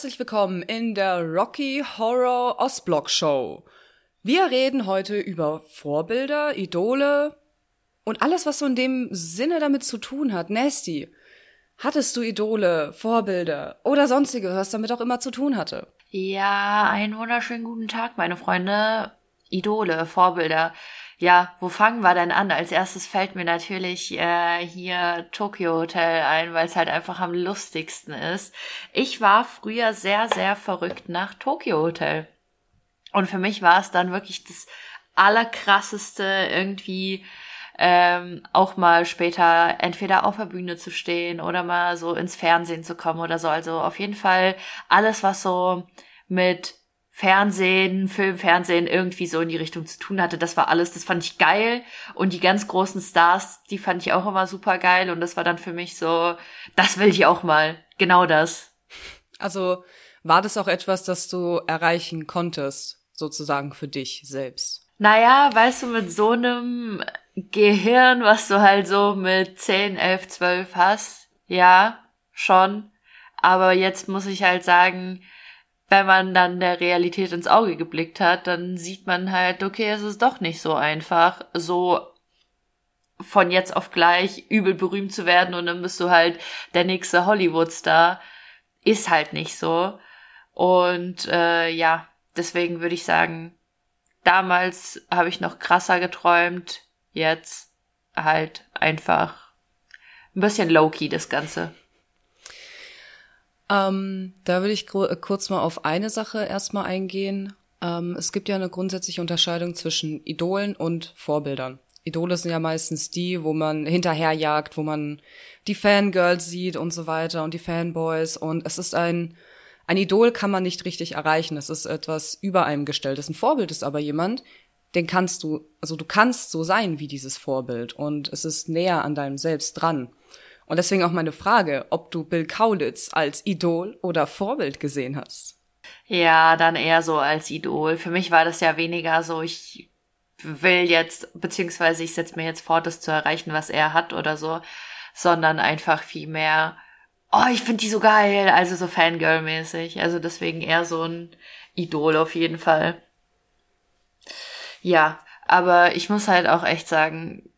herzlich willkommen in der Rocky Horror Ostblock Show. Wir reden heute über Vorbilder, Idole und alles, was so in dem Sinne damit zu tun hat. Nasty, hattest du Idole, Vorbilder oder sonstige, was damit auch immer zu tun hatte? Ja, einen wunderschönen guten Tag, meine Freunde. Idole, Vorbilder. Ja, wo fangen wir denn an? Als erstes fällt mir natürlich äh, hier Tokyo Hotel ein, weil es halt einfach am lustigsten ist. Ich war früher sehr, sehr verrückt nach Tokyo Hotel. Und für mich war es dann wirklich das allerkrasseste irgendwie ähm, auch mal später entweder auf der Bühne zu stehen oder mal so ins Fernsehen zu kommen oder so. Also auf jeden Fall alles, was so mit Fernsehen, Film, Fernsehen irgendwie so in die Richtung zu tun hatte. Das war alles, das fand ich geil. Und die ganz großen Stars, die fand ich auch immer super geil. Und das war dann für mich so, das will ich auch mal. Genau das. Also war das auch etwas, das du erreichen konntest, sozusagen für dich selbst? Naja, weißt du, mit so einem Gehirn, was du halt so mit 10, 11, 12 hast, ja, schon. Aber jetzt muss ich halt sagen, wenn man dann der Realität ins Auge geblickt hat, dann sieht man halt, okay, es ist doch nicht so einfach, so von jetzt auf gleich übel berühmt zu werden und dann bist du halt der nächste Hollywood-Star. Ist halt nicht so. Und äh, ja, deswegen würde ich sagen, damals habe ich noch krasser geträumt, jetzt halt einfach ein bisschen low-key das Ganze. Ähm, da will ich kurz mal auf eine Sache erstmal eingehen. Ähm, es gibt ja eine grundsätzliche Unterscheidung zwischen Idolen und Vorbildern. Idole sind ja meistens die, wo man hinterherjagt, wo man die Fangirls sieht und so weiter und die Fanboys. Und es ist ein, ein Idol kann man nicht richtig erreichen. Es ist etwas über einem gestelltes. Ein Vorbild ist aber jemand, den kannst du, also du kannst so sein wie dieses Vorbild und es ist näher an deinem Selbst dran. Und deswegen auch meine Frage, ob du Bill Kaulitz als Idol oder Vorbild gesehen hast. Ja, dann eher so als Idol. Für mich war das ja weniger so, ich will jetzt, beziehungsweise ich setze mir jetzt vor, das zu erreichen, was er hat oder so, sondern einfach viel mehr, oh, ich finde die so geil, also so Fangirl-mäßig. Also deswegen eher so ein Idol auf jeden Fall. Ja, aber ich muss halt auch echt sagen,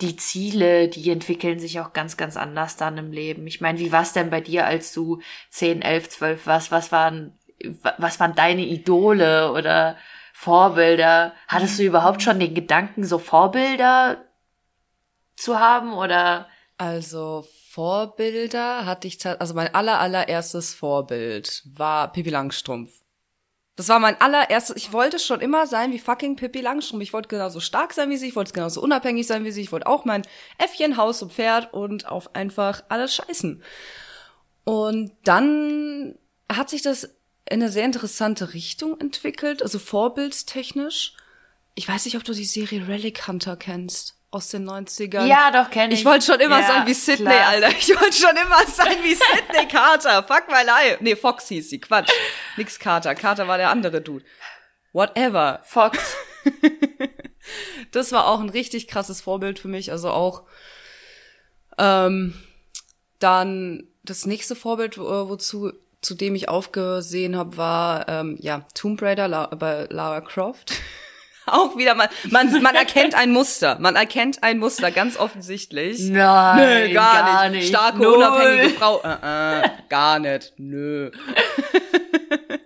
die Ziele, die entwickeln sich auch ganz, ganz anders dann im Leben. Ich meine, wie war es denn bei dir, als du 10, 11, 12 warst? Was waren, was waren deine Idole oder Vorbilder? Hattest du überhaupt schon den Gedanken, so Vorbilder zu haben oder? Also Vorbilder hatte ich, also mein aller, allererstes Vorbild war Pippi Langstrumpf. Das war mein allererstes, ich wollte schon immer sein wie fucking Pippi Langstrumpf. Ich wollte genauso stark sein wie sie, ich wollte genauso unabhängig sein wie sie, ich wollte auch mein Äffchen, Haus und Pferd und auf einfach alles scheißen. Und dann hat sich das in eine sehr interessante Richtung entwickelt, also vorbildstechnisch. Ich weiß nicht, ob du die Serie Relic Hunter kennst aus den 90ern. Ja, doch, kenne ich. Ich wollte schon immer ja, sein wie Sydney, klar. Alter. Ich wollte schon immer sein wie Sydney Carter. Fuck my life. Nee, Fox hieß sie. Quatsch. Nix Carter. Carter war der andere Dude. Whatever. Fox. das war auch ein richtig krasses Vorbild für mich. Also auch ähm, dann das nächste Vorbild, wozu zu dem ich aufgesehen habe, war ähm, ja Tomb Raider La bei Lara Croft. auch wieder mal, man, man erkennt ein Muster. Man erkennt ein Muster, ganz offensichtlich. Nein, nö, gar, gar nicht. nicht. Starke, Null. unabhängige Frau. Äh, äh, gar nicht. Nö.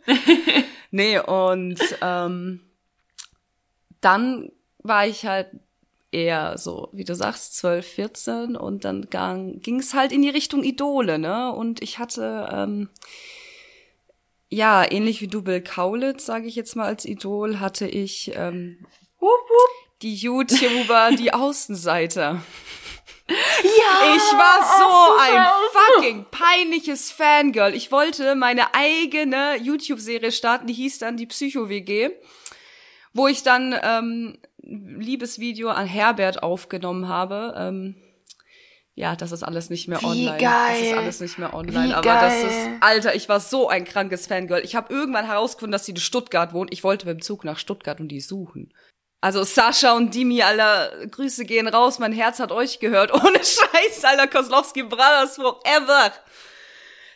nee, und ähm, dann war ich halt eher so, wie du sagst, 12, 14 und dann ging es halt in die Richtung Idole, ne? Und ich hatte ähm, ja, ähnlich wie du Bill Kaulitz, sage ich jetzt mal als Idol, hatte ich ähm, die YouTuber, die Außenseiter. Ja! Ich war so ein fucking peinliches Fangirl. Ich wollte meine eigene YouTube-Serie starten, die hieß dann die Psycho-WG, wo ich dann ähm, Liebesvideo an Herbert aufgenommen habe. Ähm, ja, das ist alles nicht mehr online. Wie geil. Das ist alles nicht mehr online. Wie aber geil. das ist, Alter, ich war so ein krankes Fangirl. Ich habe irgendwann herausgefunden, dass sie in Stuttgart wohnt. Ich wollte mit dem Zug nach Stuttgart und die suchen. Also Sascha und Dimi, aller Grüße gehen raus. Mein Herz hat euch gehört. Ohne Scheiß, Alter, Koslowski Brothers forever.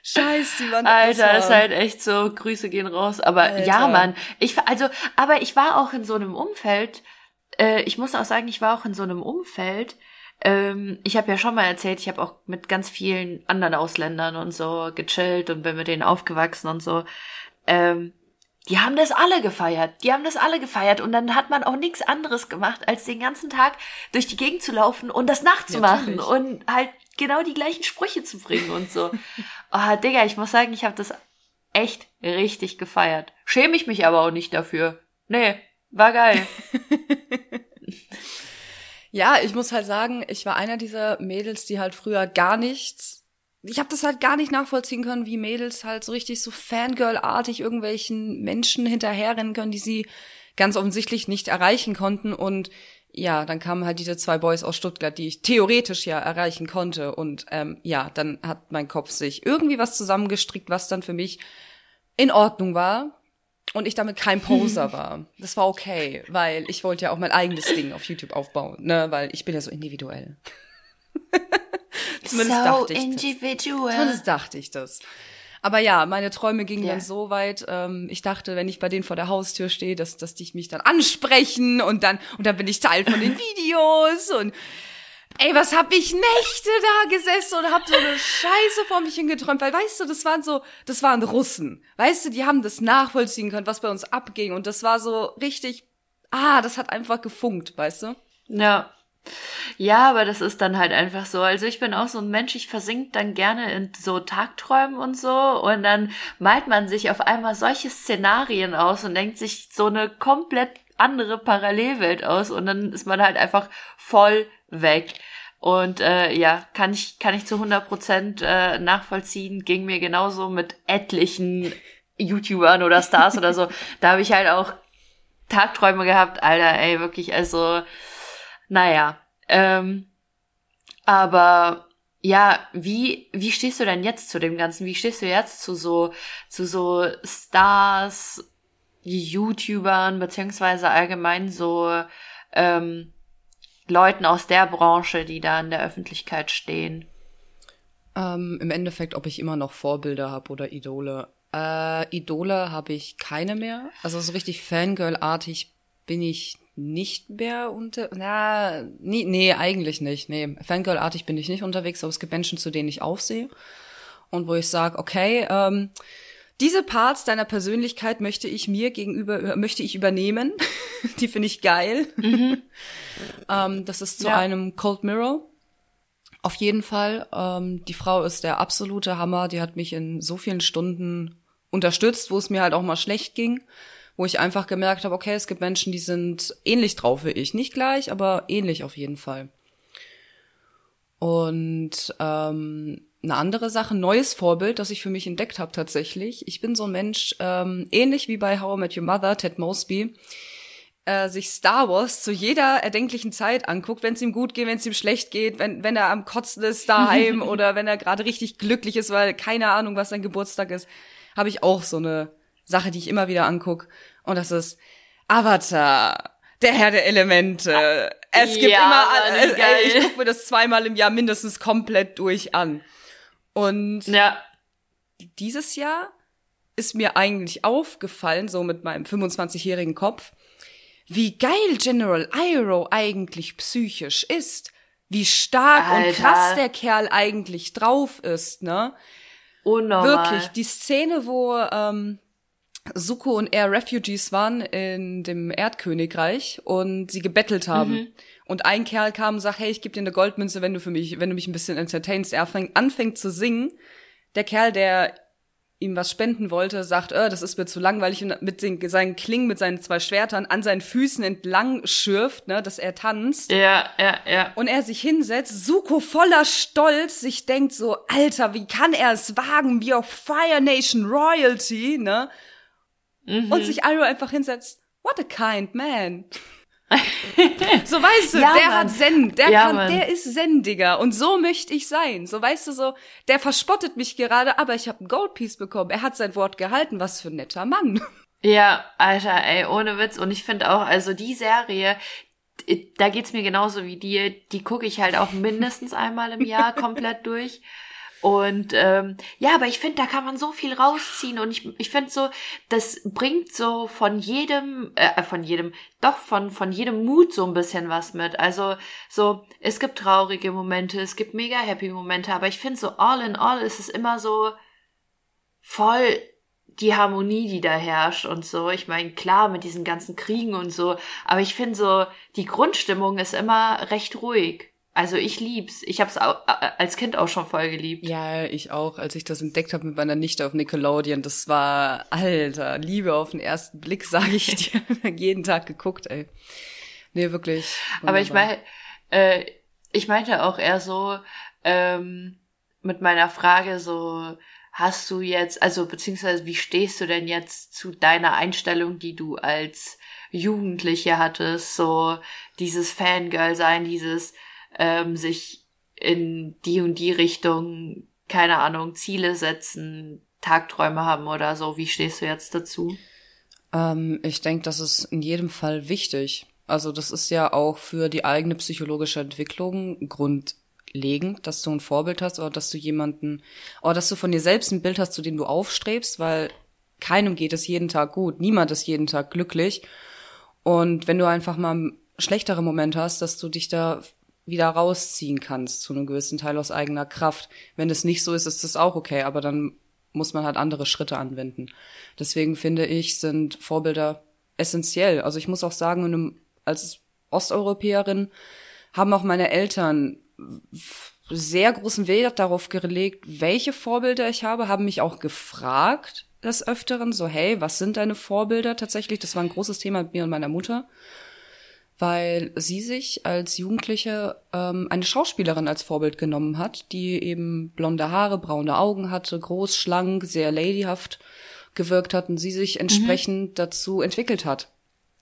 Scheiß, die waren Alter, ist halt echt so, Grüße gehen raus. Aber Alter. ja, Mann, ich also, aber ich war auch in so einem Umfeld, äh, ich muss auch sagen, ich war auch in so einem Umfeld, ähm, ich habe ja schon mal erzählt, ich habe auch mit ganz vielen anderen Ausländern und so gechillt und bin mit denen aufgewachsen und so. Ähm, die haben das alle gefeiert. Die haben das alle gefeiert. Und dann hat man auch nichts anderes gemacht, als den ganzen Tag durch die Gegend zu laufen und das nachzumachen ja, und halt genau die gleichen Sprüche zu bringen und so. oh, Digga, ich muss sagen, ich habe das echt richtig gefeiert. Schäme ich mich aber auch nicht dafür. Nee, war geil. ja, ich muss halt sagen, ich war einer dieser Mädels, die halt früher gar nichts ich habe das halt gar nicht nachvollziehen können, wie Mädels halt so richtig so Fangirl-artig irgendwelchen Menschen hinterherrennen können, die sie ganz offensichtlich nicht erreichen konnten. Und ja, dann kamen halt diese zwei Boys aus Stuttgart, die ich theoretisch ja erreichen konnte. Und ähm, ja, dann hat mein Kopf sich irgendwie was zusammengestrickt, was dann für mich in Ordnung war. Und ich damit kein Poser war. Das war okay, weil ich wollte ja auch mein eigenes Ding auf YouTube aufbauen, ne, weil ich bin ja so individuell. Zumindest so dachte ich individual. das. Zumindest dachte ich das. Aber ja, meine Träume gingen yeah. dann so weit. Ähm, ich dachte, wenn ich bei denen vor der Haustür stehe, dass, dass die mich dann ansprechen und dann und dann bin ich Teil von den Videos und ey, was hab ich Nächte da gesessen und hab so eine Scheiße vor mich hingeträumt, weil weißt du, das waren so, das waren Russen. Weißt du, die haben das nachvollziehen können, was bei uns abging und das war so richtig, ah, das hat einfach gefunkt, weißt du? Ja. Ja, aber das ist dann halt einfach so. Also ich bin auch so ein Mensch, ich versink dann gerne in so Tagträumen und so und dann malt man sich auf einmal solche Szenarien aus und denkt sich so eine komplett andere Parallelwelt aus und dann ist man halt einfach voll weg. Und äh, ja, kann ich, kann ich zu 100 Prozent äh, nachvollziehen. Ging mir genauso mit etlichen YouTubern oder Stars oder so. Da habe ich halt auch Tagträume gehabt. Alter, ey, wirklich, also naja, ähm, aber ja, wie, wie stehst du denn jetzt zu dem Ganzen? Wie stehst du jetzt zu so, zu so Stars, YouTubern, beziehungsweise allgemein so ähm, Leuten aus der Branche, die da in der Öffentlichkeit stehen? Ähm, Im Endeffekt, ob ich immer noch Vorbilder habe oder Idole. Äh, Idole habe ich keine mehr. Also so richtig Fangirl-artig bin ich nicht mehr unter, na, nee, nee, eigentlich nicht, nee. Fangirl-artig bin ich nicht unterwegs, aber es gibt Menschen, zu denen ich aufsehe und wo ich sage, okay, ähm, diese Parts deiner Persönlichkeit möchte ich mir gegenüber, möchte ich übernehmen. Die finde ich geil. Mhm. ähm, das ist zu ja. einem Cold Mirror. Auf jeden Fall. Ähm, die Frau ist der absolute Hammer. Die hat mich in so vielen Stunden unterstützt, wo es mir halt auch mal schlecht ging wo ich einfach gemerkt habe, okay, es gibt Menschen, die sind ähnlich drauf wie ich. Nicht gleich, aber ähnlich auf jeden Fall. Und ähm, eine andere Sache, neues Vorbild, das ich für mich entdeckt habe tatsächlich. Ich bin so ein Mensch, ähm, ähnlich wie bei How I Met Your Mother, Ted Mosby, äh, sich Star Wars zu jeder erdenklichen Zeit anguckt, wenn es ihm gut geht, wenn es ihm schlecht geht, wenn, wenn er am Kotzen ist daheim oder wenn er gerade richtig glücklich ist, weil keine Ahnung, was sein Geburtstag ist, habe ich auch so eine Sache, die ich immer wieder anguck. Und das ist Avatar. Der Herr der Elemente. Es gibt ja, immer, äh, ich gucke mir das zweimal im Jahr mindestens komplett durch an. Und ja. dieses Jahr ist mir eigentlich aufgefallen, so mit meinem 25-jährigen Kopf, wie geil General Iroh eigentlich psychisch ist. Wie stark Alter. und krass der Kerl eigentlich drauf ist, ne? Unnormal. Wirklich, die Szene, wo ähm, Suko und er Refugees waren in dem Erdkönigreich und sie gebettelt haben. Mhm. Und ein Kerl kam und sagt, hey, ich gebe dir eine Goldmünze, wenn du für mich, wenn du mich ein bisschen entertainst. Er fängt, anfängt zu singen. Der Kerl, der ihm was spenden wollte, sagt, äh, das ist mir zu langweilig und mit den, seinen Klingen, mit seinen zwei Schwertern an seinen Füßen entlang schürft, ne, dass er tanzt. Ja, ja, ja. Und er sich hinsetzt, Suko voller Stolz sich denkt so, Alter, wie kann er es wagen, wie auf Fire Nation Royalty, ne? mhm. und sich Iroh einfach hinsetzt. What a kind man. so weißt du, ja, der Mann. hat Zen, der ja, kann, der ist Zen, Digga. Und so möchte ich sein. So weißt du so, der verspottet mich gerade, aber ich habe ein Goldpiece bekommen. Er hat sein Wort gehalten. Was für ein netter Mann. Ja, Alter, ey, ohne Witz. Und ich finde auch, also die Serie, da geht's mir genauso wie dir. Die gucke ich halt auch mindestens einmal im Jahr komplett durch. Und ähm, ja, aber ich finde, da kann man so viel rausziehen und ich, ich finde so, das bringt so von jedem, äh, von jedem, doch von von jedem Mut so ein bisschen was mit. Also so, es gibt traurige Momente, es gibt mega happy Momente, aber ich finde so all in all ist es immer so voll die Harmonie, die da herrscht und so. Ich meine, klar, mit diesen ganzen Kriegen und so, aber ich finde so, die Grundstimmung ist immer recht ruhig. Also ich lieb's. Ich hab's auch, als Kind auch schon voll geliebt. Ja, ich auch, als ich das entdeckt habe mit meiner Nichte auf Nickelodeon. Das war, alter, Liebe auf den ersten Blick, sage ich dir. Jeden Tag geguckt, ey. Nee, wirklich. Wunderbar. Aber ich meine, äh, ich meinte auch eher so, ähm, mit meiner Frage so, hast du jetzt, also beziehungsweise wie stehst du denn jetzt zu deiner Einstellung, die du als Jugendliche hattest, so dieses Fangirl sein, dieses ähm, sich in die und die Richtung, keine Ahnung, Ziele setzen, Tagträume haben oder so. Wie stehst du jetzt dazu? Ähm, ich denke, das ist in jedem Fall wichtig. Also das ist ja auch für die eigene psychologische Entwicklung grundlegend, dass du ein Vorbild hast oder dass du jemanden, oder dass du von dir selbst ein Bild hast, zu dem du aufstrebst, weil keinem geht es jeden Tag gut, niemand ist jeden Tag glücklich. Und wenn du einfach mal schlechtere Momente hast, dass du dich da wieder rausziehen kannst, zu einem gewissen Teil aus eigener Kraft. Wenn es nicht so ist, ist das auch okay, aber dann muss man halt andere Schritte anwenden. Deswegen finde ich, sind Vorbilder essentiell. Also ich muss auch sagen, als Osteuropäerin haben auch meine Eltern sehr großen Wert darauf gelegt, welche Vorbilder ich habe, haben mich auch gefragt des Öfteren, so hey, was sind deine Vorbilder tatsächlich? Das war ein großes Thema mit mir und meiner Mutter weil sie sich als Jugendliche ähm, eine Schauspielerin als Vorbild genommen hat, die eben blonde Haare, braune Augen hatte, groß, schlank, sehr ladyhaft gewirkt hat und sie sich entsprechend mhm. dazu entwickelt hat.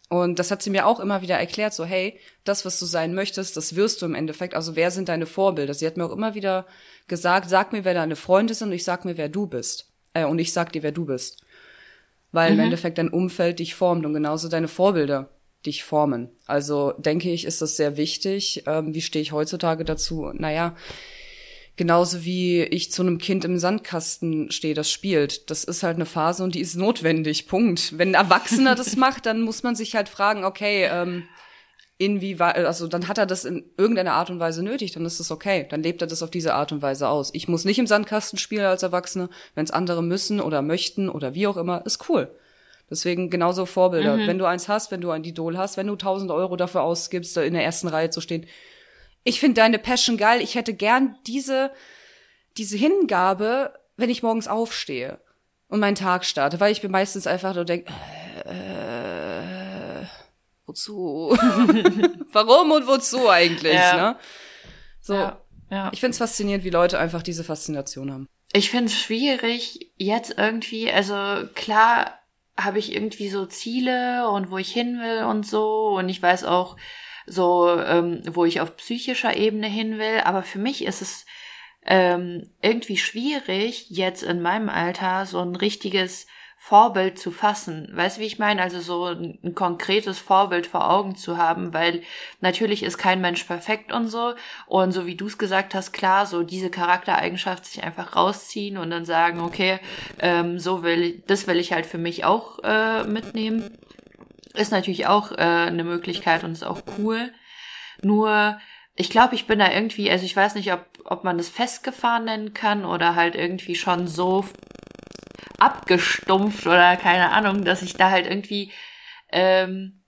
Und das hat sie mir auch immer wieder erklärt, so hey, das, was du sein möchtest, das wirst du im Endeffekt. Also wer sind deine Vorbilder? Sie hat mir auch immer wieder gesagt, sag mir, wer deine Freunde sind und ich sag mir, wer du bist. Äh, und ich sag dir, wer du bist. Weil mhm. im Endeffekt dein Umfeld dich formt und genauso deine Vorbilder dich formen. Also denke ich, ist das sehr wichtig. Ähm, wie stehe ich heutzutage dazu? Naja, genauso wie ich zu einem Kind im Sandkasten stehe, das spielt. Das ist halt eine Phase und die ist notwendig. Punkt. Wenn ein Erwachsener das macht, dann muss man sich halt fragen, okay, ähm, inwieweit, also dann hat er das in irgendeiner Art und Weise nötig, dann ist das okay. Dann lebt er das auf diese Art und Weise aus. Ich muss nicht im Sandkasten spielen als Erwachsene. Wenn es andere müssen oder möchten oder wie auch immer, ist cool. Deswegen genauso Vorbilder. Mhm. Wenn du eins hast, wenn du ein Idol hast, wenn du 1000 Euro dafür ausgibst, in der ersten Reihe zu stehen. Ich finde deine Passion geil. Ich hätte gern diese, diese Hingabe, wenn ich morgens aufstehe und meinen Tag starte, weil ich mir meistens einfach nur denke, äh, wozu? Warum und wozu eigentlich, ja. ne? So. Ja, ja. Ich finde es faszinierend, wie Leute einfach diese Faszination haben. Ich finde es schwierig, jetzt irgendwie, also klar, habe ich irgendwie so Ziele und wo ich hin will und so. Und ich weiß auch so, ähm, wo ich auf psychischer Ebene hin will. Aber für mich ist es ähm, irgendwie schwierig, jetzt in meinem Alter so ein richtiges Vorbild zu fassen. Weißt du, wie ich meine? Also so ein, konkretes Vorbild vor Augen zu haben, weil natürlich ist kein Mensch perfekt und so. Und so wie du es gesagt hast, klar, so diese Charaktereigenschaft sich einfach rausziehen und dann sagen, okay, ähm, so will, das will ich halt für mich auch äh, mitnehmen. Ist natürlich auch äh, eine Möglichkeit und ist auch cool. Nur, ich glaube, ich bin da irgendwie, also ich weiß nicht, ob, ob man das festgefahren nennen kann oder halt irgendwie schon so abgestumpft oder keine Ahnung, dass ich da halt irgendwie ähm,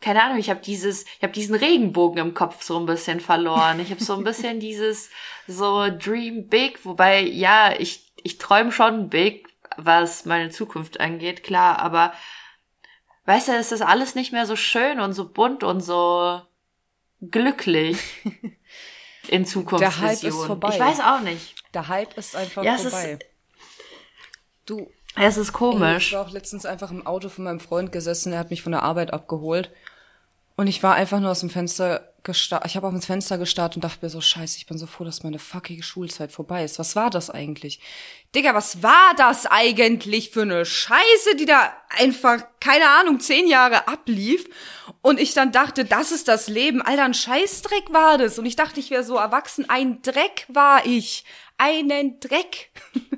keine Ahnung, ich habe dieses, ich habe diesen Regenbogen im Kopf so ein bisschen verloren. Ich habe so ein bisschen dieses so Dream Big, wobei ja, ich ich träume schon big, was meine Zukunft angeht, klar, aber weißt du, es ist alles nicht mehr so schön und so bunt und so glücklich in Zukunft. Der Hype ist vorbei. Ich weiß auch nicht. Der Hype ist einfach ja, vorbei. Ist, Du. Es ist komisch. ich war auch letztens einfach im Auto von meinem Freund gesessen, er hat mich von der Arbeit abgeholt. Und ich war einfach nur aus dem Fenster gestarrt. Ich habe auf ins Fenster gestarrt und dachte mir so, scheiße, ich bin so froh, dass meine fuckige Schulzeit vorbei ist. Was war das eigentlich? Digga, was war das eigentlich für eine Scheiße, die da einfach, keine Ahnung, zehn Jahre ablief? Und ich dann dachte, das ist das Leben. Alter, ein Scheißdreck war das. Und ich dachte, ich wäre so erwachsen. Ein Dreck war ich. einen Dreck.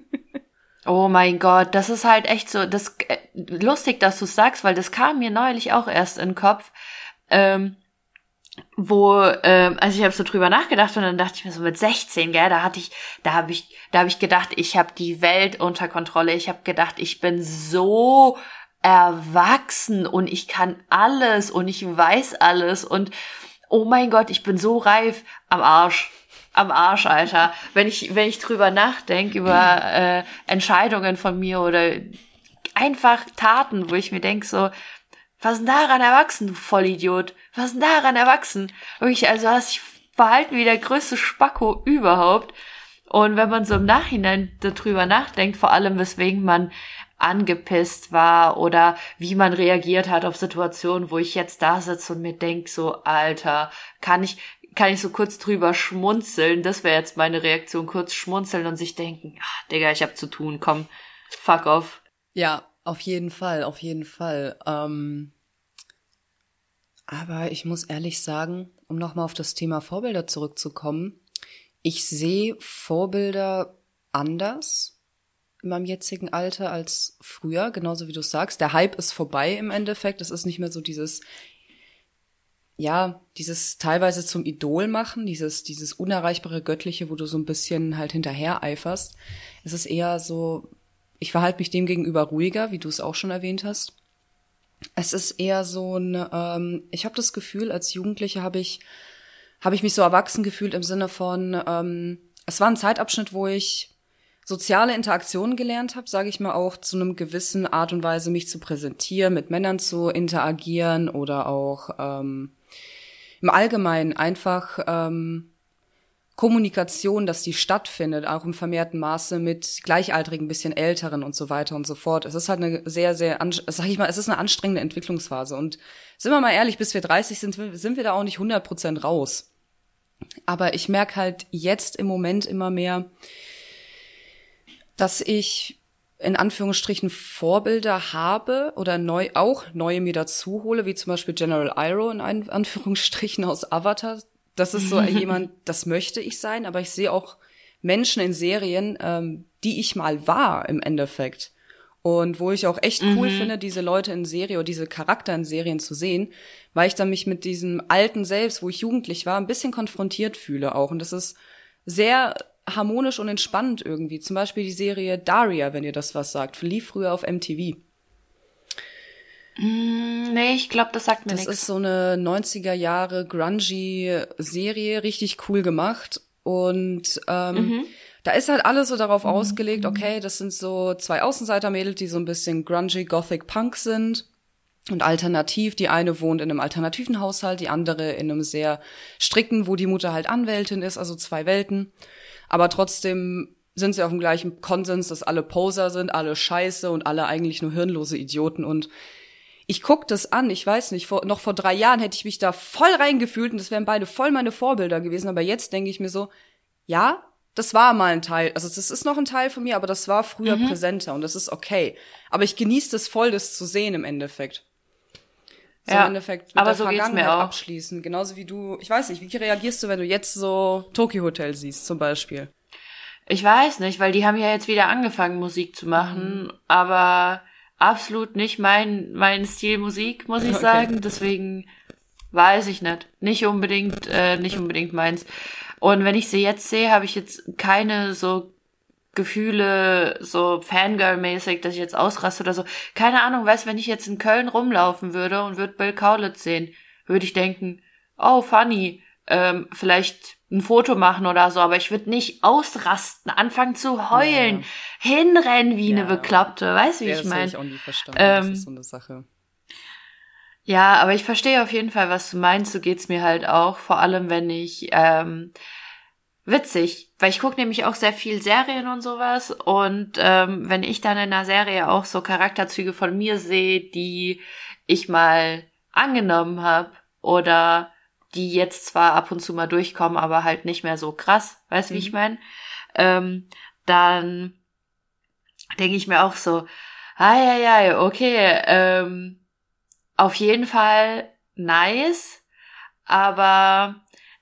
Oh mein Gott, das ist halt echt so, das äh, lustig, dass du sagst, weil das kam mir neulich auch erst in den Kopf. Ähm, wo, ähm, also ich habe so drüber nachgedacht und dann dachte ich mir so mit 16, gell, da hatte ich, da habe ich, da habe ich gedacht, ich habe die Welt unter Kontrolle. Ich habe gedacht, ich bin so erwachsen und ich kann alles und ich weiß alles und oh mein Gott, ich bin so reif am Arsch. Am Arsch, Alter. Wenn ich, wenn ich drüber nachdenke, über äh, Entscheidungen von mir oder einfach Taten, wo ich mir denk so, was ist denn daran erwachsen, du Vollidiot? Was ist denn daran erwachsen? Wirklich, also hast dich verhalten wie der größte Spacko überhaupt. Und wenn man so im Nachhinein darüber nachdenkt, vor allem weswegen man angepisst war oder wie man reagiert hat auf Situationen, wo ich jetzt da sitze und mir denk so, Alter, kann ich, kann ich so kurz drüber schmunzeln? Das wäre jetzt meine Reaktion, kurz schmunzeln und sich denken, ach, Digga, ich hab zu tun, komm, fuck off. Ja, auf jeden Fall, auf jeden Fall. Ähm, aber ich muss ehrlich sagen, um nochmal auf das Thema Vorbilder zurückzukommen, ich sehe Vorbilder anders in meinem jetzigen Alter als früher, genauso wie du sagst. Der Hype ist vorbei im Endeffekt. Es ist nicht mehr so dieses, ja, dieses teilweise zum Idol machen, dieses, dieses unerreichbare Göttliche, wo du so ein bisschen halt hinterher eiferst. Es ist eher so, ich verhalte mich dem gegenüber ruhiger, wie du es auch schon erwähnt hast. Es ist eher so ein, ähm, ich habe das Gefühl, als Jugendliche habe ich, habe ich mich so erwachsen gefühlt im Sinne von, ähm, es war ein Zeitabschnitt, wo ich soziale Interaktionen gelernt habe, sage ich mal auch zu einem gewissen Art und Weise mich zu präsentieren, mit Männern zu interagieren oder auch ähm, im Allgemeinen einfach ähm, Kommunikation, dass die stattfindet, auch im vermehrten Maße mit Gleichaltrigen, bisschen Älteren und so weiter und so fort. Es ist halt eine sehr, sehr, sag ich mal, es ist eine anstrengende Entwicklungsphase. Und sind wir mal ehrlich, bis wir 30 sind, sind wir da auch nicht 100 Prozent raus. Aber ich merke halt jetzt im Moment immer mehr, dass ich in Anführungsstrichen Vorbilder habe oder neu auch neue mir dazu hole, wie zum Beispiel General Iroh in Anführungsstrichen aus Avatar das ist so jemand, das möchte ich sein, aber ich sehe auch Menschen in Serien, ähm, die ich mal war im Endeffekt. Und wo ich auch echt cool mhm. finde, diese Leute in Serie oder diese Charakter in Serien zu sehen, weil ich dann mich mit diesem alten Selbst, wo ich jugendlich war, ein bisschen konfrontiert fühle auch. Und das ist sehr harmonisch und entspannend irgendwie. Zum Beispiel die Serie Daria, wenn ihr das was sagt, lief früher auf MTV. Mm, nee, ich glaube, das sagt mir nichts. Das nix. ist so eine 90er Jahre grungy Serie, richtig cool gemacht. Und ähm, mhm. da ist halt alles so darauf mhm. ausgelegt, okay, das sind so zwei Außenseitermädels, die so ein bisschen grungy Gothic Punk sind. Und alternativ, die eine wohnt in einem alternativen Haushalt, die andere in einem sehr strikten, wo die Mutter halt Anwältin ist, also zwei Welten. Aber trotzdem sind sie auf dem gleichen Konsens, dass alle Poser sind, alle scheiße und alle eigentlich nur hirnlose Idioten. Und ich guck das an, ich weiß nicht, vor, noch vor drei Jahren hätte ich mich da voll reingefühlt und das wären beide voll meine Vorbilder gewesen, aber jetzt denke ich mir so, ja, das war mal ein Teil, also das ist noch ein Teil von mir, aber das war früher mhm. präsenter und das ist okay. Aber ich genieße das voll, das zu sehen im Endeffekt. So ja, im Endeffekt mit aber der so Vergangenheit geht's mir auch. abschließen. Genauso wie du, ich weiß nicht, wie reagierst du, wenn du jetzt so Tokyo Hotel siehst, zum Beispiel? Ich weiß nicht, weil die haben ja jetzt wieder angefangen, Musik zu machen, mhm. aber absolut nicht mein, mein Stil Musik, muss ich okay. sagen. Deswegen weiß ich nicht. Nicht unbedingt, äh, nicht unbedingt meins. Und wenn ich sie jetzt sehe, habe ich jetzt keine so Gefühle, so Fangirl-mäßig, dass ich jetzt ausraste oder so. Keine Ahnung, weißt, wenn ich jetzt in Köln rumlaufen würde und würde Bill Kaulitz sehen, würde ich denken, oh, funny, ähm, vielleicht ein Foto machen oder so, aber ich würde nicht ausrasten, anfangen zu heulen, ja. hinrennen wie ja. eine Bekloppte, weißt du, wie ja, ich meine? Das ich auch nie verstanden, ähm, das ist so eine Sache. Ja, aber ich verstehe auf jeden Fall, was du meinst, so geht's mir halt auch, vor allem wenn ich, ähm, witzig, weil ich gucke nämlich auch sehr viel Serien und sowas und ähm, wenn ich dann in einer Serie auch so Charakterzüge von mir sehe, die ich mal angenommen habe oder die jetzt zwar ab und zu mal durchkommen, aber halt nicht mehr so krass, weißt du, mhm. wie ich mhm. meine? Ähm, dann denke ich mir auch so, ah ja, ja, okay, ähm, auf jeden Fall nice, aber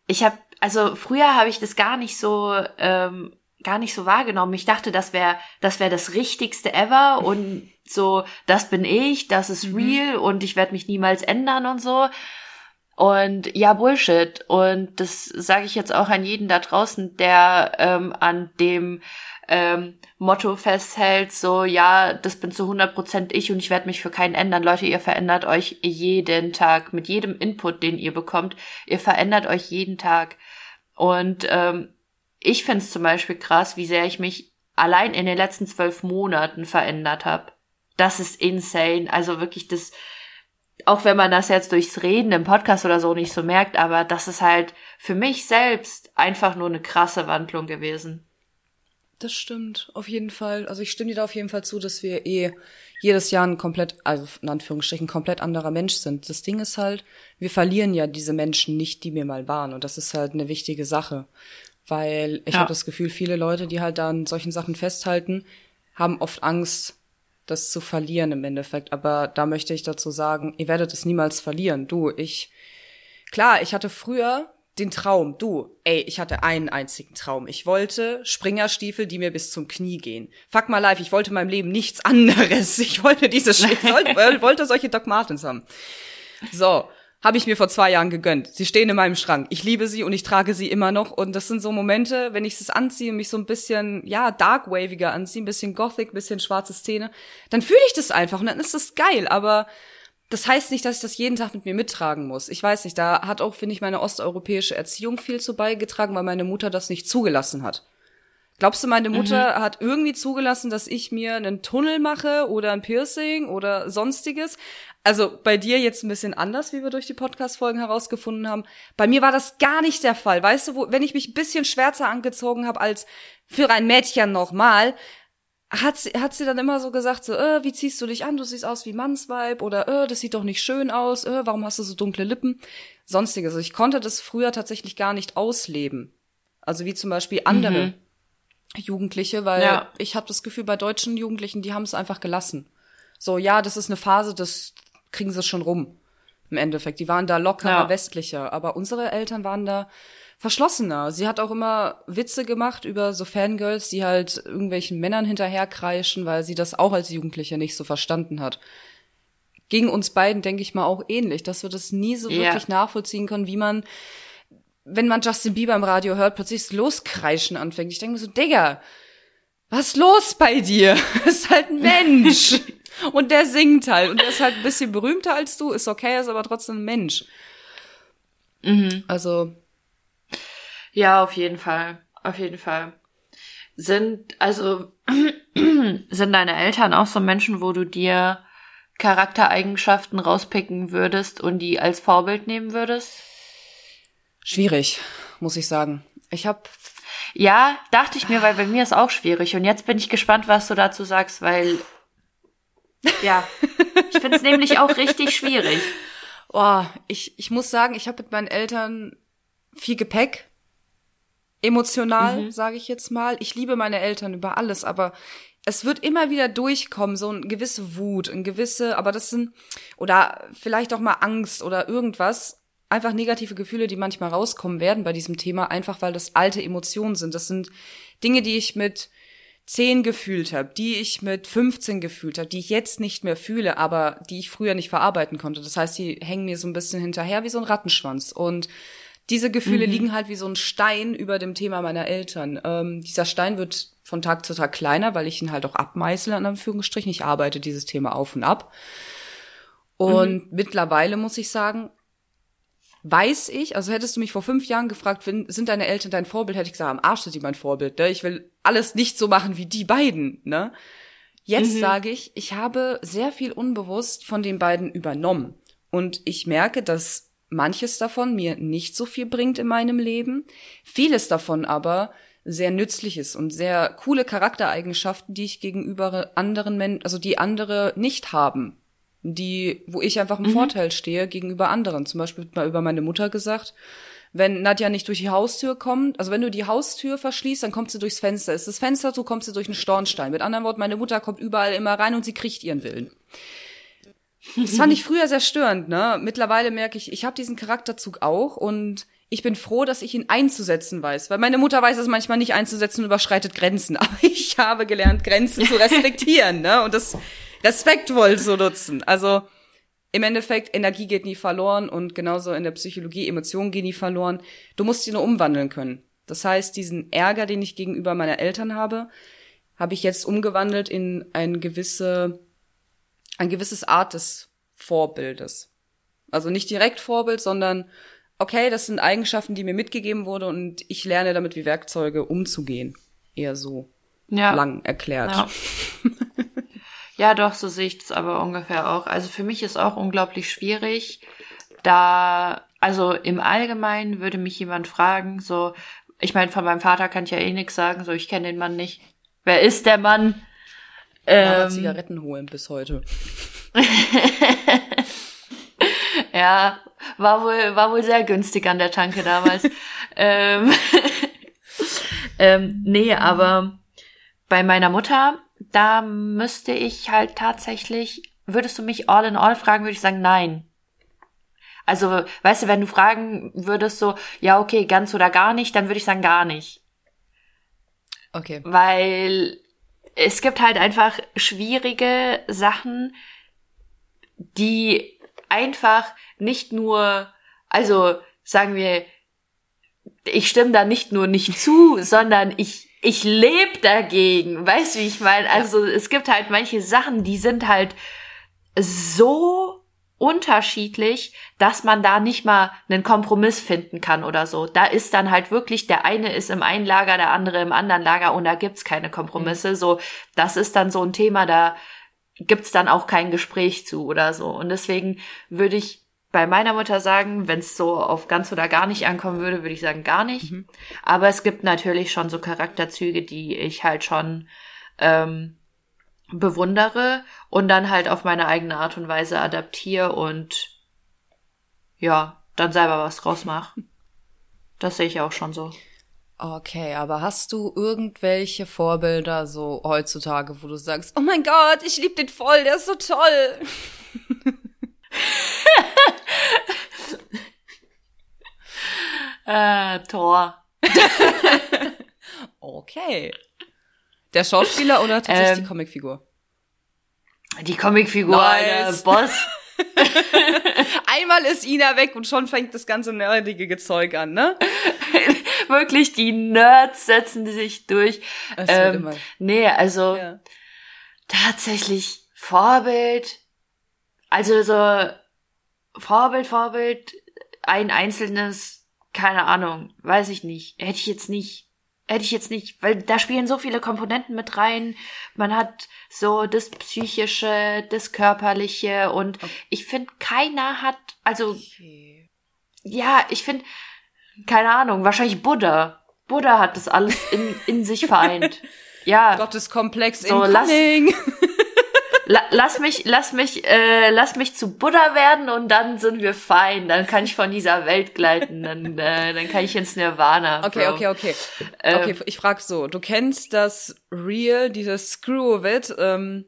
ich habe, also früher habe ich das gar nicht so ähm, gar nicht so wahrgenommen. Ich dachte, das wäre das wäre das Richtigste ever und so, das bin ich, das ist mhm. real und ich werde mich niemals ändern und so. Und ja, Bullshit. Und das sage ich jetzt auch an jeden da draußen, der ähm, an dem ähm, Motto festhält, so ja, das bin zu 100% ich und ich werde mich für keinen ändern. Leute, ihr verändert euch jeden Tag mit jedem Input, den ihr bekommt. Ihr verändert euch jeden Tag. Und ähm, ich finde es zum Beispiel krass, wie sehr ich mich allein in den letzten zwölf Monaten verändert habe. Das ist insane. Also wirklich das, auch wenn man das jetzt durchs Reden im Podcast oder so nicht so merkt, aber das ist halt für mich selbst einfach nur eine krasse Wandlung gewesen. Das stimmt, auf jeden Fall. Also ich stimme dir da auf jeden Fall zu, dass wir eh jedes Jahr ein komplett, also in Anführungsstrichen, komplett anderer Mensch sind. Das Ding ist halt, wir verlieren ja diese Menschen nicht, die wir mal waren. Und das ist halt eine wichtige Sache. Weil ich ja. habe das Gefühl, viele Leute, die halt da an solchen Sachen festhalten, haben oft Angst, das zu verlieren im Endeffekt. Aber da möchte ich dazu sagen, ihr werdet es niemals verlieren. Du, ich, klar, ich hatte früher den Traum, du, ey, ich hatte einen einzigen Traum. Ich wollte Springerstiefel, die mir bis zum Knie gehen. Fuck mal life, ich wollte in meinem Leben nichts anderes. Ich wollte diese, ich wollte, wollte solche Doc Martens haben. So, habe ich mir vor zwei Jahren gegönnt. Sie stehen in meinem Schrank. Ich liebe sie und ich trage sie immer noch. Und das sind so Momente, wenn ich es anziehe und mich so ein bisschen, ja, darkwaviger anziehe, ein bisschen gothic, ein bisschen schwarze Szene, dann fühle ich das einfach und dann ist das geil. Aber das heißt nicht, dass ich das jeden Tag mit mir mittragen muss. Ich weiß nicht, da hat auch, finde ich, meine osteuropäische Erziehung viel zu beigetragen, weil meine Mutter das nicht zugelassen hat. Glaubst du, meine Mutter mhm. hat irgendwie zugelassen, dass ich mir einen Tunnel mache oder ein Piercing oder sonstiges? Also bei dir jetzt ein bisschen anders, wie wir durch die Podcast-Folgen herausgefunden haben. Bei mir war das gar nicht der Fall. Weißt du, wo, wenn ich mich ein bisschen schwärzer angezogen habe als für ein Mädchen nochmal, hat sie, hat sie dann immer so gesagt, so, äh, wie ziehst du dich an? Du siehst aus wie Mannsweib oder äh, das sieht doch nicht schön aus, äh, warum hast du so dunkle Lippen? Sonstiges. Also ich konnte das früher tatsächlich gar nicht ausleben. Also wie zum Beispiel andere mhm. Jugendliche, weil ja. ich habe das Gefühl, bei deutschen Jugendlichen, die haben es einfach gelassen. So, ja, das ist eine Phase, das kriegen sie schon rum. Im Endeffekt. Die waren da lockerer, ja. westlicher. Aber unsere Eltern waren da verschlossener. Sie hat auch immer Witze gemacht über so Fangirls, die halt irgendwelchen Männern hinterherkreischen, weil sie das auch als Jugendliche nicht so verstanden hat. Ging uns beiden, denke ich mal, auch ähnlich, dass wir das nie so yeah. wirklich nachvollziehen können, wie man, wenn man Justin Bieber im Radio hört, plötzlich das Loskreischen anfängt. Ich denke mir so, Digga, was ist los bei dir? Das ist halt ein Mensch. und der singt halt. Und der ist halt ein bisschen berühmter als du, ist okay, ist aber trotzdem ein Mensch. Mhm. Also, ja, auf jeden Fall. Auf jeden Fall. Sind, also, sind deine Eltern auch so Menschen, wo du dir Charaktereigenschaften rauspicken würdest und die als Vorbild nehmen würdest? Schwierig, muss ich sagen. Ich habe ja, dachte ich mir, weil bei mir ist auch schwierig und jetzt bin ich gespannt, was du dazu sagst, weil ja, ich finde es nämlich auch richtig schwierig. Boah, ich ich muss sagen, ich habe mit meinen Eltern viel Gepäck emotional, mhm. sage ich jetzt mal. Ich liebe meine Eltern über alles, aber es wird immer wieder durchkommen, so eine gewisse Wut, ein gewisse, aber das sind, oder vielleicht auch mal Angst oder irgendwas, einfach negative Gefühle, die manchmal rauskommen werden bei diesem Thema, einfach weil das alte Emotionen sind. Das sind Dinge, die ich mit 10 gefühlt habe, die ich mit 15 gefühlt habe, die ich jetzt nicht mehr fühle, aber die ich früher nicht verarbeiten konnte. Das heißt, die hängen mir so ein bisschen hinterher wie so ein Rattenschwanz. Und diese Gefühle mhm. liegen halt wie so ein Stein über dem Thema meiner Eltern. Ähm, dieser Stein wird von Tag zu Tag kleiner, weil ich ihn halt auch abmeißle, an Anführungsstrichen. Ich arbeite dieses Thema auf und ab. Und mhm. mittlerweile muss ich sagen, weiß ich, also hättest du mich vor fünf Jahren gefragt, sind deine Eltern dein Vorbild, hätte ich gesagt, am Arsch sind die mein Vorbild. Ne? Ich will alles nicht so machen wie die beiden. Ne? Jetzt mhm. sage ich, ich habe sehr viel unbewusst von den beiden übernommen. Und ich merke, dass manches davon mir nicht so viel bringt in meinem Leben, vieles davon aber sehr nützlich ist und sehr coole Charaktereigenschaften, die ich gegenüber anderen Menschen, also die andere nicht haben, die, wo ich einfach im mhm. Vorteil stehe gegenüber anderen. Zum Beispiel mal über meine Mutter gesagt, wenn Nadja nicht durch die Haustür kommt, also wenn du die Haustür verschließt, dann kommt sie durchs Fenster. Ist das Fenster zu, kommt sie durch einen Stornstein. Mit anderen Worten, meine Mutter kommt überall immer rein und sie kriegt ihren Willen. Das fand ich früher sehr störend, ne? Mittlerweile merke ich, ich habe diesen Charakterzug auch und ich bin froh, dass ich ihn einzusetzen weiß, weil meine Mutter weiß es manchmal nicht einzusetzen und überschreitet Grenzen. Aber ich habe gelernt, Grenzen zu respektieren, ne? Und das respektvoll zu nutzen. Also im Endeffekt, Energie geht nie verloren und genauso in der Psychologie, Emotionen gehen nie verloren. Du musst sie nur umwandeln können. Das heißt, diesen Ärger, den ich gegenüber meiner Eltern habe, habe ich jetzt umgewandelt in ein gewisse, ein gewisses Art des Vorbildes. Also nicht direkt Vorbild, sondern okay, das sind Eigenschaften, die mir mitgegeben wurde und ich lerne damit wie Werkzeuge umzugehen. Eher so ja. lang erklärt. Ja. ja, doch, so sehe ich es aber ungefähr auch. Also für mich ist auch unglaublich schwierig, da, also im Allgemeinen würde mich jemand fragen, so, ich meine, von meinem Vater kann ich ja eh nichts sagen, so, ich kenne den Mann nicht. Wer ist der Mann? Ähm, Zigaretten holen bis heute. ja, war wohl, war wohl sehr günstig an der Tanke damals. ähm, ähm, nee, aber bei meiner Mutter, da müsste ich halt tatsächlich, würdest du mich all in all fragen, würde ich sagen, nein. Also, weißt du, wenn du fragen würdest so, ja, okay, ganz oder gar nicht, dann würde ich sagen, gar nicht. Okay. Weil es gibt halt einfach schwierige Sachen, die einfach nicht nur, also sagen wir, ich stimme da nicht nur nicht zu, sondern ich, ich lebe dagegen. Weißt du, wie ich meine? Also es gibt halt manche Sachen, die sind halt so unterschiedlich, dass man da nicht mal einen Kompromiss finden kann oder so. Da ist dann halt wirklich, der eine ist im einen Lager, der andere im anderen Lager und da gibt's keine Kompromisse. Mhm. So, das ist dann so ein Thema, da gibt's dann auch kein Gespräch zu oder so. Und deswegen würde ich bei meiner Mutter sagen, wenn es so auf ganz oder gar nicht ankommen würde, würde ich sagen gar nicht. Mhm. Aber es gibt natürlich schon so Charakterzüge, die ich halt schon ähm, bewundere und dann halt auf meine eigene Art und Weise adaptiere und ja, dann selber was draus mache. Das sehe ich auch schon so. Okay, aber hast du irgendwelche Vorbilder so heutzutage, wo du sagst, oh mein Gott, ich liebe den voll, der ist so toll. äh, Tor. okay. Der Schauspieler oder tatsächlich ähm, die Comicfigur? Die Comicfigur, nice. Boss. Einmal ist Ina weg und schon fängt das ganze nerdige Zeug an, ne? Wirklich, die Nerds setzen sich durch. Ähm, nee, also ja. tatsächlich Vorbild. Also so Vorbild, Vorbild, ein einzelnes, keine Ahnung, weiß ich nicht. Hätte ich jetzt nicht hätte ich jetzt nicht, weil da spielen so viele Komponenten mit rein. Man hat so das Psychische, das Körperliche und okay. ich finde, keiner hat, also, okay. ja, ich finde, keine Ahnung, wahrscheinlich Buddha. Buddha hat das alles in, in sich vereint. Ja. Gottes Komplex so, incoming. Lass, La lass mich, lass mich, äh, lass mich zu Buddha werden und dann sind wir fein. Dann kann ich von dieser Welt gleiten. Dann, äh, dann kann ich ins Nirvana. Okay, Bro. okay, okay. Ähm, okay, ich frag so. Du kennst das Real, dieses Screw of it. Ähm,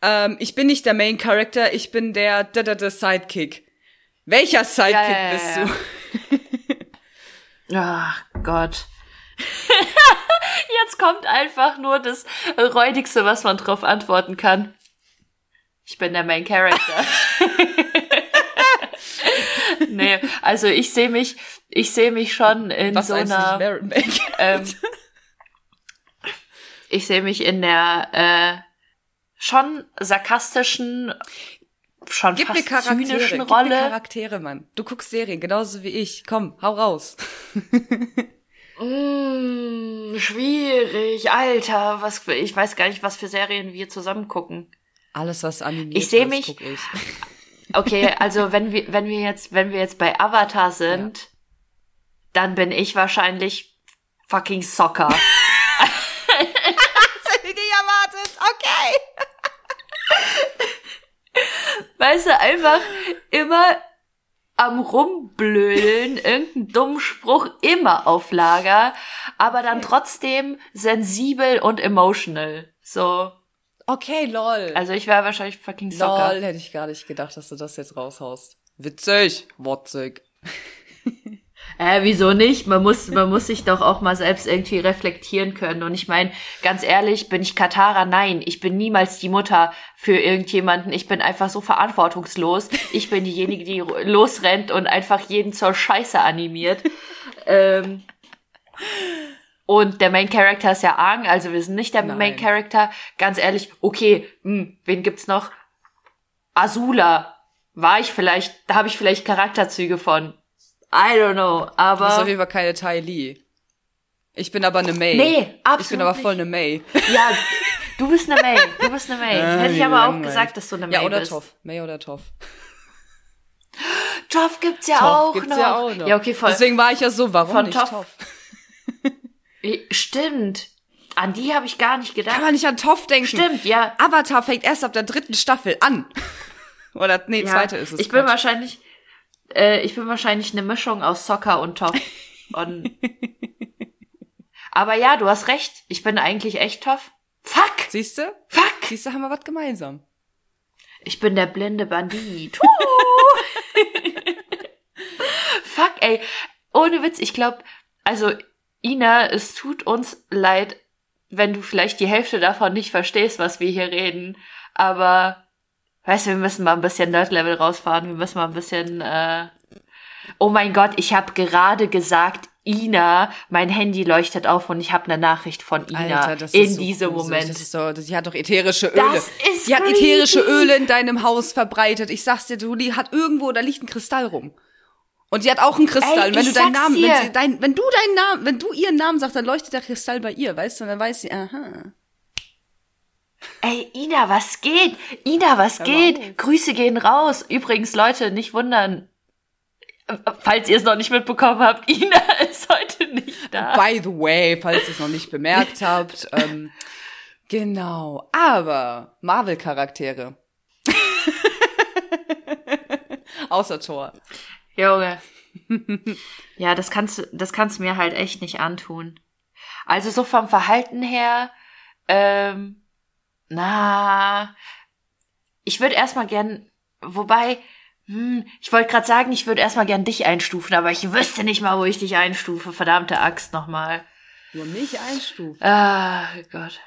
ähm, ich bin nicht der Main Character, ich bin der, der, der, der Sidekick. Welcher Sidekick ja, ja, ja, bist du? Ach Gott. Jetzt kommt einfach nur das Räudigste, was man drauf antworten kann. Ich bin der Main Character. nee, also ich sehe mich, ich sehe mich schon in Was so einer. Ähm, ich sehe mich in der äh, schon sarkastischen, schon gib fast mir Charaktere, zynischen Rolle. Gib mir Charaktere, Mann. Du guckst Serien genauso wie ich. Komm, hau raus. mm, schwierig, Alter. Was ich weiß gar nicht, was für Serien wir zusammen gucken. Alles, was animiert ich sehe mich. Ich. Okay, also wenn wir, wenn wir jetzt, wenn wir jetzt bei Avatar sind, ja. dann bin ich wahrscheinlich fucking Soccer. das hätte ich nicht erwartet. Okay. Weißt du, einfach immer am rumblödeln, irgendeinen dummen Spruch immer auf Lager, aber dann trotzdem sensibel und emotional. So. Okay, lol. Also ich wäre wahrscheinlich fucking Soccer. Lol, hätte ich gar nicht gedacht, dass du das jetzt raushaust. Witzig, wotzig. Äh, wieso nicht? Man muss, man muss sich doch auch mal selbst irgendwie reflektieren können. Und ich meine, ganz ehrlich, bin ich Katara? Nein, ich bin niemals die Mutter für irgendjemanden. Ich bin einfach so verantwortungslos. Ich bin diejenige, die losrennt und einfach jeden zur Scheiße animiert. ähm, und der Main Character ist ja Aang, also wir sind nicht der Nein. Main Character. Ganz ehrlich, okay, hm, wen gibt's noch? Azula. War ich vielleicht, da habe ich vielleicht Charakterzüge von. I don't know, aber. Du bist auf jeden Fall keine Tai Lee. Ich bin aber eine May. Nee, absolut. Ich bin aber voll eine May. Ja, du bist eine May. Du bist eine May. Hätte ich aber auch gesagt, dass du eine May bist. Ja, oder bist. Toff. May oder Toff. Toff gibt's ja Toff auch gibt's noch. Ja, auch noch. ja, okay, voll. Deswegen war ich ja so, warum von nicht Toff? Toff? Stimmt. An die habe ich gar nicht gedacht. Kann man nicht an Toff denken. Stimmt, ja. Avatar fängt erst ab der dritten Staffel an. Oder nee, Ja, zweite ist es. Ich bin Quatsch. wahrscheinlich, äh, ich bin wahrscheinlich eine Mischung aus Soccer und Toff. und aber ja, du hast recht. Ich bin eigentlich echt Toff. Fuck! Siehst du? Fuck! Siehst du, haben wir was gemeinsam. Ich bin der blinde Bandit. Fuck, ey. Ohne Witz, ich glaube, also Ina, es tut uns leid, wenn du vielleicht die Hälfte davon nicht verstehst, was wir hier reden. Aber, weißt du, wir müssen mal ein bisschen Nerd-Level rausfahren. Wir müssen mal ein bisschen, äh Oh mein Gott, ich habe gerade gesagt, Ina, mein Handy leuchtet auf und ich habe eine Nachricht von Ina Alter, das in ist so diesem gruselig. Moment. Das ist so, sie hat doch ätherische Öle. Das ist sie hat ätherische Öle in deinem Haus verbreitet. Ich sag's dir, du, die hat irgendwo, da liegt ein Kristall rum. Und sie hat auch einen Kristall. Ey, wenn du deinen Namen, dir. wenn, sie, dein, wenn du deinen Namen, wenn du ihren Namen sagst, dann leuchtet der Kristall bei ihr, weißt du? Und dann weiß sie, aha. Ey, Ina, was geht? Ina, was geht? Grüße gehen raus. Übrigens, Leute, nicht wundern. Falls ihr es noch nicht mitbekommen habt, Ina ist heute nicht da. By the way, falls ihr es noch nicht bemerkt habt, ähm, genau. Aber Marvel-Charaktere. Außer Thor. Junge. ja, das kannst du, das kannst du mir halt echt nicht antun. Also so vom Verhalten her, ähm, na, ich würde erstmal gern, wobei, hm, ich wollte gerade sagen, ich würde erstmal gern dich einstufen, aber ich wüsste nicht mal, wo ich dich einstufe. Verdammte Axt nochmal. Nur mich einstufen. Ah, Gott.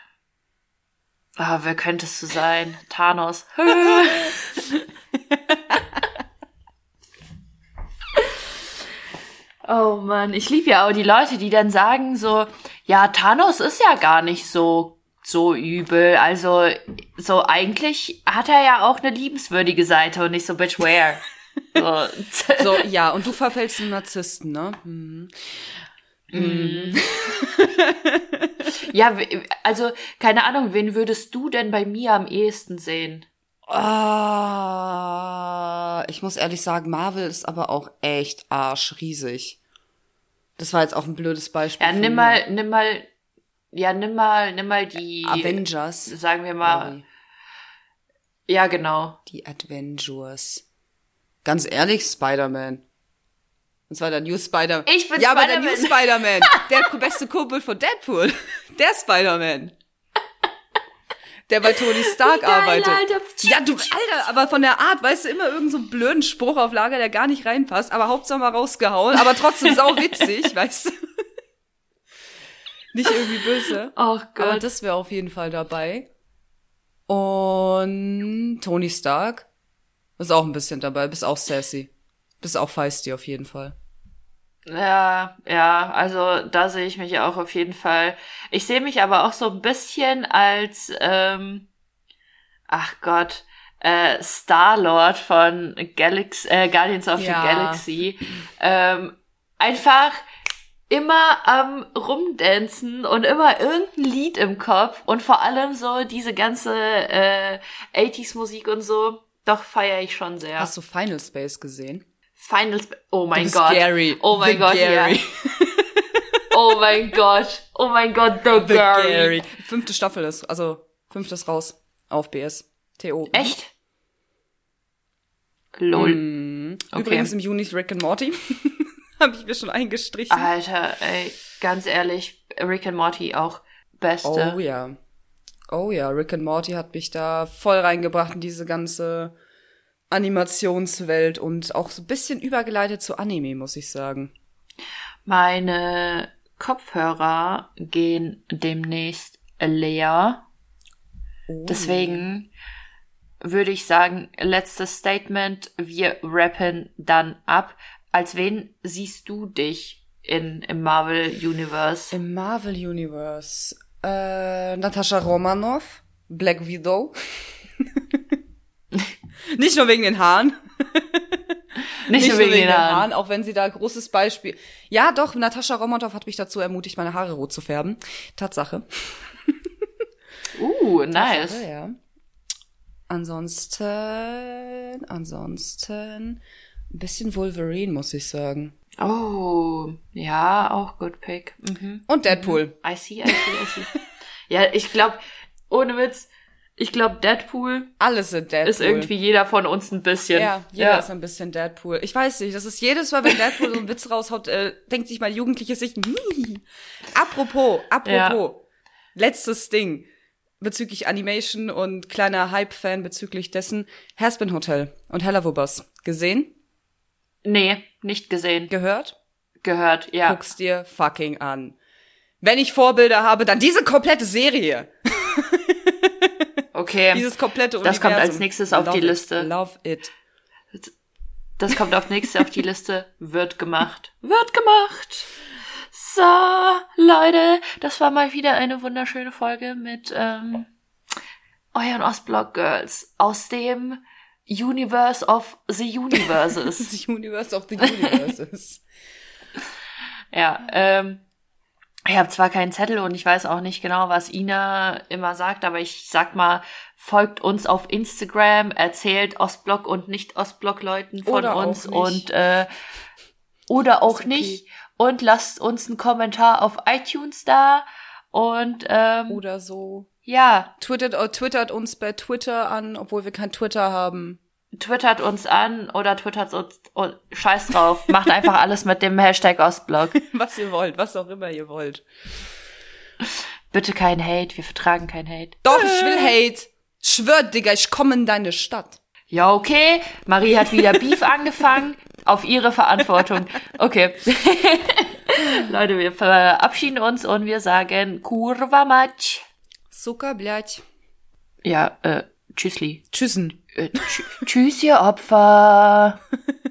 Ah, wer könntest du sein? Thanos. oh Mann, ich liebe ja auch die Leute, die dann sagen so, ja, Thanos ist ja gar nicht so so übel. Also so eigentlich hat er ja auch eine liebenswürdige Seite und nicht so bitch where. So. So, ja, und du verfällst zum Narzissten, ne? Mhm. ja, w- also keine Ahnung, wen würdest du denn bei mir am ehesten sehen? Ah, ich muss ehrlich sagen, Marvel ist aber auch echt arschriesig. Das war jetzt auch ein blödes Beispiel. Ja, nimm mal, nimm mal, ja, nimm mal, nimm mal die, Avengers. sagen wir mal, Sorry. ja, genau. Die Avengers. Ganz ehrlich, Spider-Man. Und zwar der New Spider-Man. Ich bin Ja, aber der New Spider-Man. Spider-Man. der beste Kumpel von Deadpool. Der Spider-Man. Der bei Tony Stark geil, arbeitet. Alter. Ja, du, Alter, aber von der Art, weißt du, immer irgend so einen blöden Spruch auf Lager, der gar nicht reinpasst, aber Hauptsache mal rausgehauen, aber trotzdem sau witzig, weißt du. Nicht irgendwie böse. Oh Aber Gott. das wäre auf jeden Fall dabei. Und Tony Stark ist auch ein bisschen dabei, bist auch sassy. Bist auch feisty auf jeden Fall. Ja, ja, also da sehe ich mich auch auf jeden Fall. Ich sehe mich aber auch so ein bisschen als, ähm, ach Gott, äh, Star-Lord von Galax äh, Guardians of Ja. the Galaxy. Ähm, einfach immer am Rumdancen und immer irgendein Lied im Kopf und vor allem so diese ganze äh, 80s-Musik und so. Doch feiere ich schon sehr. Hast du Final Space gesehen? Final Sp oh mein Gott. Gary. Oh mein Gott, Gary. ja. Oh mein Gott. Oh mein Gott, The, The Gary. Gary. Fünfte Staffel ist, also fünftes raus auf BS. TO. Echt? Lol. Mhm. Okay. Übrigens im Juni ist Rick and Morty. Habe ich mir schon eingestrichen. Alter, ey, ganz ehrlich, Rick and Morty auch beste. Oh ja. Oh ja, Rick and Morty hat mich da voll reingebracht in diese ganze Animationswelt und auch so ein bisschen übergeleitet zu Anime, muss ich sagen. Meine Kopfhörer gehen demnächst leer. Oh. Deswegen würde ich sagen, letztes Statement, wir rappen dann ab. Als wen siehst du dich in, im Marvel Universe? Im Marvel Universe. Äh, Natascha Romanoff, Black Widow. Nicht nur wegen den Haaren. Nicht, nur wegen, den Haaren. auch wenn sie da großes Beispiel. Ja, doch, Natascha Romanoff hat mich dazu ermutigt, meine Haare rot zu färben. Tatsache. Uh, nice. Tatsache, ja. Ansonsten, ansonsten, ein bisschen Wolverine, muss ich sagen. Oh, ja, auch good pick. Mhm. Und Deadpool. I see, I see, I see. ja, ich glaube, ohne Witz, ich glaube, Deadpool Alles sind Deadpool. ist irgendwie jeder von uns ein bisschen. Ja, jeder ist ein bisschen Deadpool. Ich weiß nicht, das ist jedes Mal, wenn Deadpool so einen Witz raushaut, äh, denkt sich mal Jugendliche sich, "Hm." apropos, apropos, letztes Ding bezüglich Animation und kleiner Hype-Fan bezüglich dessen, Haspin Hotel und Hellavobos. Gesehen? Nee, nicht gesehen. Gehört? Gehört, ja. Guck's dir fucking an. Wenn ich Vorbilder habe, dann diese komplette Serie. Okay. Dieses komplette Das Universum. kommt als nächstes auf Love die it, Liste. Love it. Das kommt auf nächste auf die Liste. Wird gemacht. Wird gemacht. So, Leute, das war mal wieder eine wunderschöne Folge mit ähm, euren Ostblock Girls aus dem Universe of the Universes. The Universe of the Universes. ja, ähm, ich habe zwar keinen Zettel und ich weiß auch nicht genau, was Ina immer sagt, aber ich sag mal, folgt uns auf Instagram, erzählt Ostblock und nicht Ostblock-Leuten von Oder uns und äh, oder auch okay. nicht und lasst uns einen Kommentar auf iTunes da und ähm, Oder so. ja, Twittert, äh, twittert uns bei Twitter an, obwohl wir kein Twitter haben twittert uns an oder twittert uns oh, scheiß drauf, macht einfach alles mit dem Hashtag Ostblock. Was ihr wollt, was auch immer ihr wollt. Bitte kein Hate, wir vertragen kein Hate. Doch, ich will Hate. Schwör, Digga, ich komme in deine Stadt. Ja, okay. Marie hat wieder Beef angefangen. Auf ihre Verantwortung. Okay. Leute, wir verabschieden uns und wir sagen Kurva Matsch. Suka, blядь. Ja, äh, tschüssli. Tschüssen. Äh, tsch tschüss, ihr Opfer.